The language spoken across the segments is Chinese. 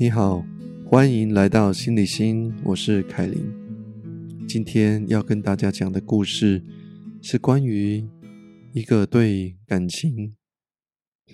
你好，欢迎来到心理心，我是凯琳。今天要跟大家讲的故事是关于一个对感情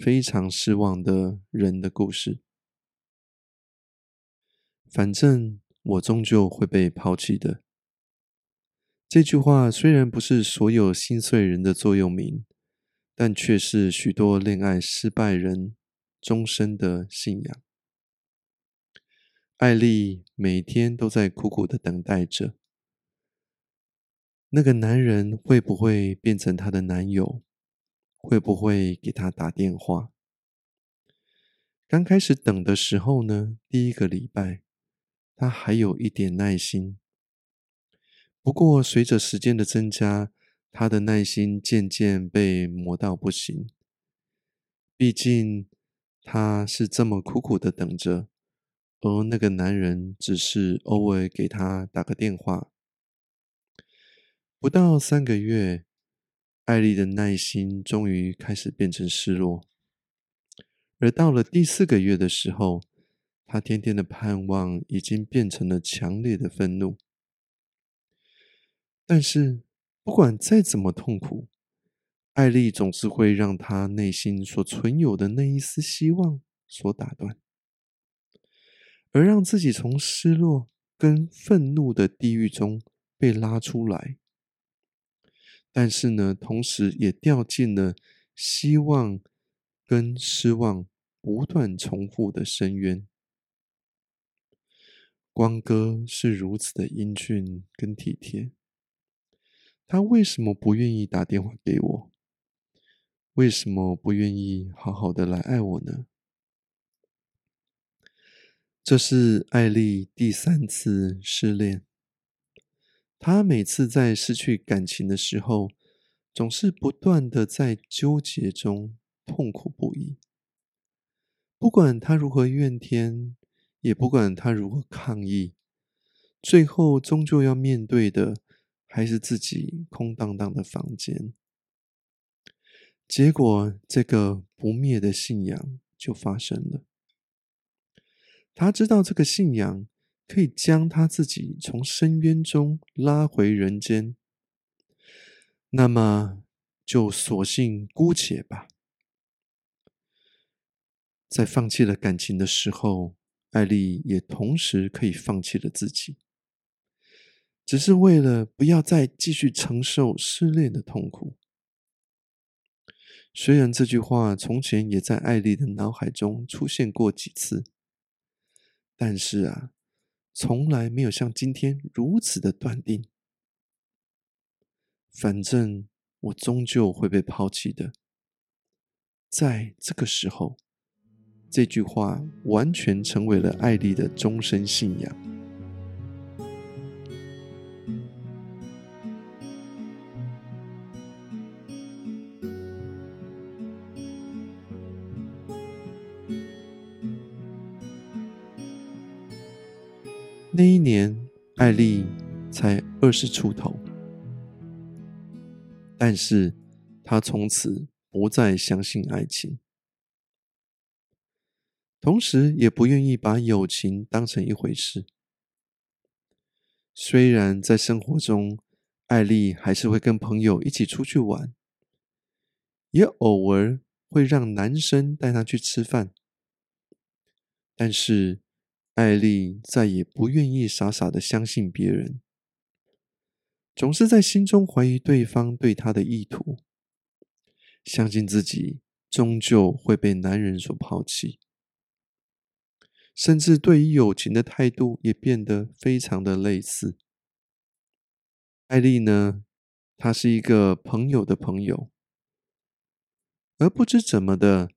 非常失望的人的故事。反正我终究会被抛弃的。这句话虽然不是所有心碎人的座右铭，但却是许多恋爱失败人终身的信仰。艾丽每天都在苦苦的等待着，那个男人会不会变成她的男友？会不会给她打电话？刚开始等的时候呢，第一个礼拜，她还有一点耐心。不过随着时间的增加，她的耐心渐渐被磨到不行。毕竟她是这么苦苦的等着。而那个男人只是偶尔给她打个电话。不到三个月，艾丽的耐心终于开始变成失落。而到了第四个月的时候，她天天的盼望已经变成了强烈的愤怒。但是，不管再怎么痛苦，艾丽总是会让她内心所存有的那一丝希望所打断。而让自己从失落跟愤怒的地狱中被拉出来，但是呢，同时也掉进了希望跟失望不断重复的深渊。光哥是如此的英俊跟体贴，他为什么不愿意打电话给我？为什么不愿意好好的来爱我呢？这是艾丽第三次失恋。她每次在失去感情的时候，总是不断的在纠结中痛苦不已。不管她如何怨天，也不管她如何抗议，最后终究要面对的还是自己空荡荡的房间。结果，这个不灭的信仰就发生了。他知道这个信仰可以将他自己从深渊中拉回人间，那么就索性姑且吧。在放弃了感情的时候，艾丽也同时可以放弃了自己，只是为了不要再继续承受失恋的痛苦。虽然这句话从前也在艾丽的脑海中出现过几次。但是啊，从来没有像今天如此的断定。反正我终究会被抛弃的。在这个时候，这句话完全成为了艾丽的终身信仰。艾丽才二十出头，但是她从此不再相信爱情，同时也不愿意把友情当成一回事。虽然在生活中，艾丽还是会跟朋友一起出去玩，也偶尔会让男生带她去吃饭，但是。艾丽再也不愿意傻傻的相信别人，总是在心中怀疑对方对她的意图，相信自己终究会被男人所抛弃，甚至对于友情的态度也变得非常的类似。艾丽呢，她是一个朋友的朋友，而不知怎么的，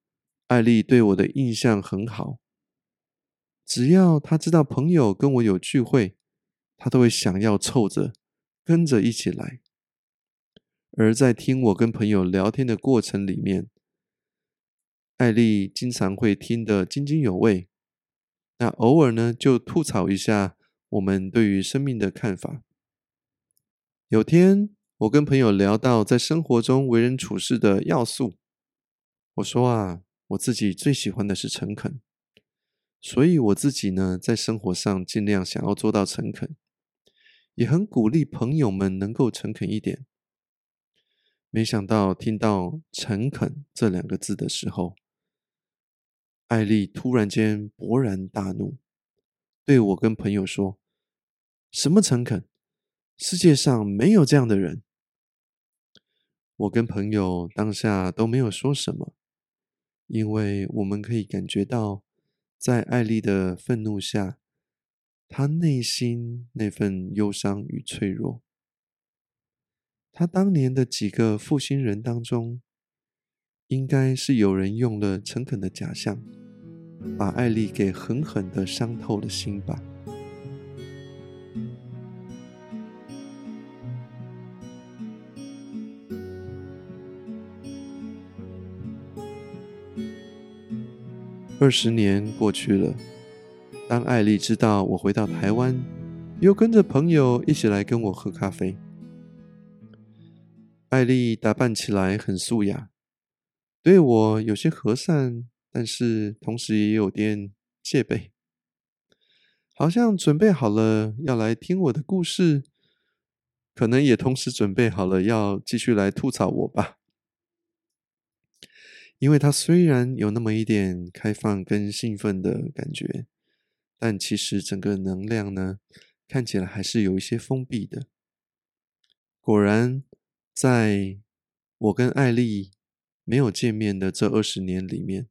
艾丽对我的印象很好。只要他知道朋友跟我有聚会，他都会想要凑着跟着一起来。而在听我跟朋友聊天的过程里面，艾丽经常会听得津津有味。那偶尔呢，就吐槽一下我们对于生命的看法。有天我跟朋友聊到在生活中为人处事的要素，我说啊，我自己最喜欢的是诚恳。所以我自己呢，在生活上尽量想要做到诚恳，也很鼓励朋友们能够诚恳一点。没想到听到“诚恳”这两个字的时候，艾丽突然间勃然大怒，对我跟朋友说：“什么诚恳？世界上没有这样的人。”我跟朋友当下都没有说什么，因为我们可以感觉到，在艾丽的愤怒下，她内心那份忧伤与脆弱。她当年的几个负心人当中，应该是有人用了诚恳的假象，把艾丽给狠狠的伤透了心吧。二十年过去了，当艾丽知道我回到台湾，又跟着朋友一起来跟我喝咖啡。艾丽打扮起来很素雅，对我有些和善，但是同时也有点戒备，好像准备好了要来听我的故事，可能也同时准备好了要继续来吐槽我吧。因为他虽然有那么一点开放跟兴奋的感觉，但其实整个能量呢，看起来还是有一些封闭的。果然，在我跟艾丽没有见面的这二十年里面，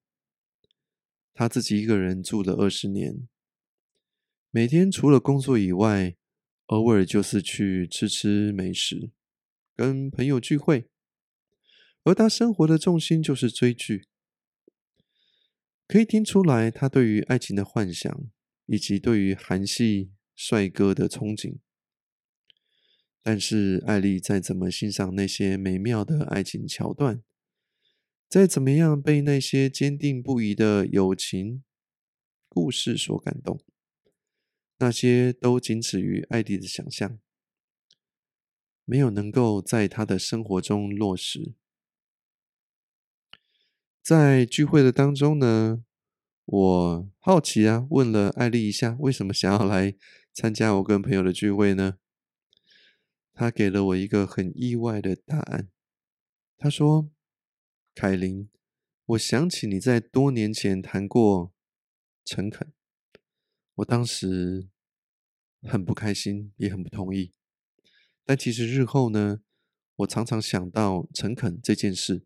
他自己一个人住了二十年，每天除了工作以外，偶尔就是去吃吃美食，跟朋友聚会。而他生活的重心就是追剧，可以听出来他对于爱情的幻想，以及对于韩系帅哥的憧憬。但是艾丽再怎么欣赏那些美妙的爱情桥段，再怎么样被那些坚定不移的友情故事所感动，那些都仅止于艾丽的想象，没有能够在他的生活中落实。在聚会的当中呢，我好奇啊，问了艾丽一下，为什么想要来参加我跟朋友的聚会呢？他给了我一个很意外的答案。他说：“凯琳，我想起你在多年前谈过诚恳，我当时很不开心，也很不同意。但其实日后呢，我常常想到诚恳这件事。”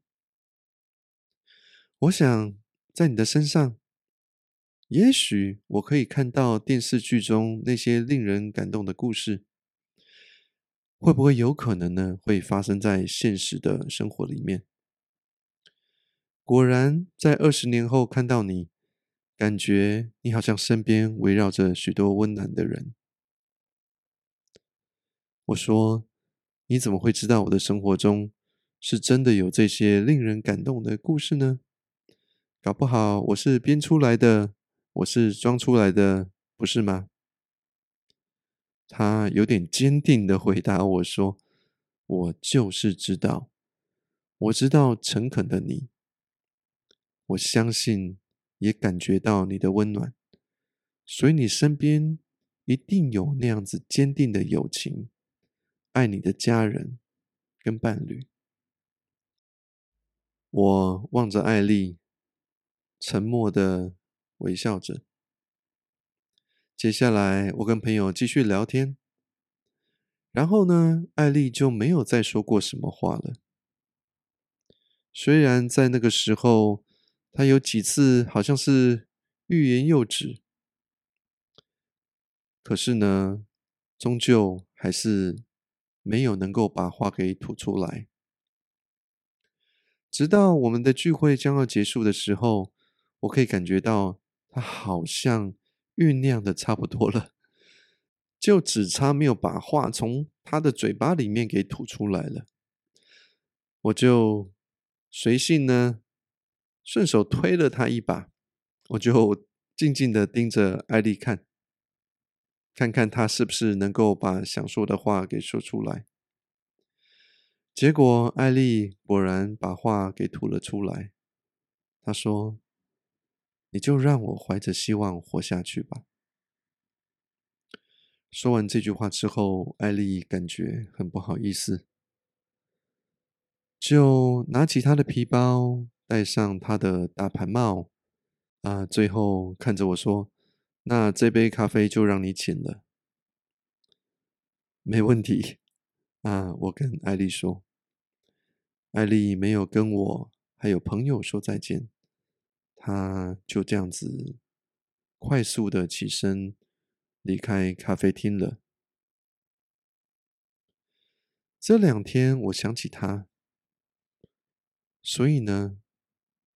我想在你的身上，也许我可以看到电视剧中那些令人感动的故事，会不会有可能呢？会发生在现实的生活里面？果然，在二十年后看到你，感觉你好像身边围绕着许多温暖的人。我说：“你怎么会知道我的生活中是真的有这些令人感动的故事呢？”搞不好我是编出来的，我是装出来的，不是吗？他有点坚定的回答我说：“我就是知道，我知道诚恳的你，我相信也感觉到你的温暖，所以你身边一定有那样子坚定的友情，爱你的家人跟伴侣。”我望着艾丽。沉默的微笑着。接下来，我跟朋友继续聊天。然后呢，艾丽就没有再说过什么话了。虽然在那个时候，她有几次好像是欲言又止，可是呢，终究还是没有能够把话给吐出来。直到我们的聚会将要结束的时候。我可以感觉到他好像酝酿的差不多了，就只差没有把话从他的嘴巴里面给吐出来了。我就随性呢，顺手推了他一把，我就静静的盯着艾丽看，看看他是不是能够把想说的话给说出来。结果艾丽果然把话给吐了出来，她说。你就让我怀着希望活下去吧。说完这句话之后，艾丽感觉很不好意思，就拿起她的皮包，戴上她的大盘帽，啊，最后看着我说：“那这杯咖啡就让你请了。”没问题，啊，我跟艾丽说。艾丽没有跟我还有朋友说再见，他就这样子快速的起身离开咖啡厅了。这两天我想起他，所以呢，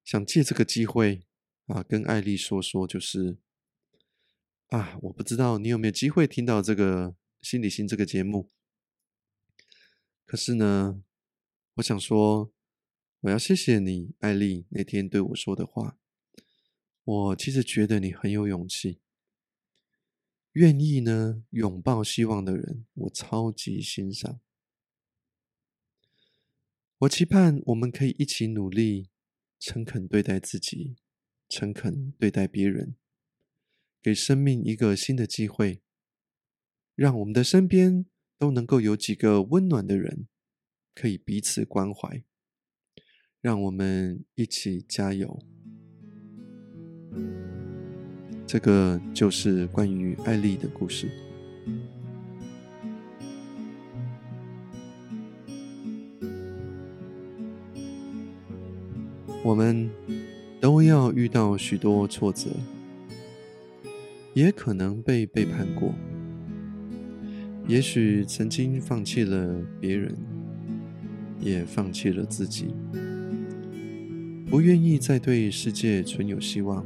想借这个机会啊，跟艾丽说说，就是啊，我不知道你有没有机会听到这个心理心这个节目，可是呢。我想说，我要谢谢你，艾丽那天对我说的话。我其实觉得你很有勇气，愿意呢拥抱希望的人，我超级欣赏。我期盼我们可以一起努力，诚恳对待自己，诚恳对待别人，给生命一个新的机会，让我们的身边都能够有几个温暖的人。可以彼此关怀，让我们一起加油。这个就是关于艾丽的故事。我们都要遇到许多挫折，也可能被背叛过，也许曾经放弃了别人。也放弃了自己，不愿意再对世界存有希望，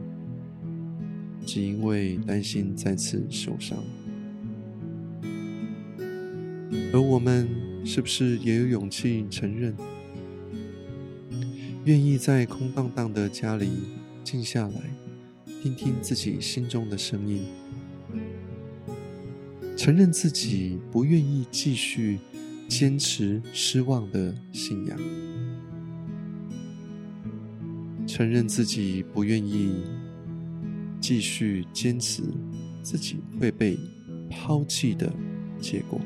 只因为担心再次受伤。而我们是不是也有勇气承认，愿意在空荡荡的家里静下来，听听自己心中的声音，承认自己不愿意继续。坚持失望的信仰，承认自己不愿意继续坚持自己会被抛弃的结果，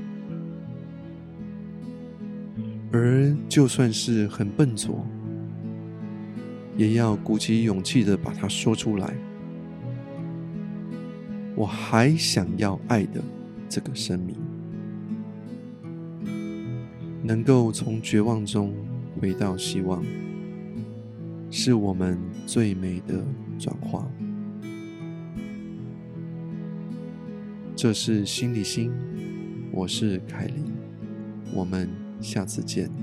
而就算是很笨拙，也要鼓起勇气的把它说出来。我还想要爱的这个生命。能够从绝望中回到希望，是我们最美的转化。这是心理心，我是凯琳，我们下次见。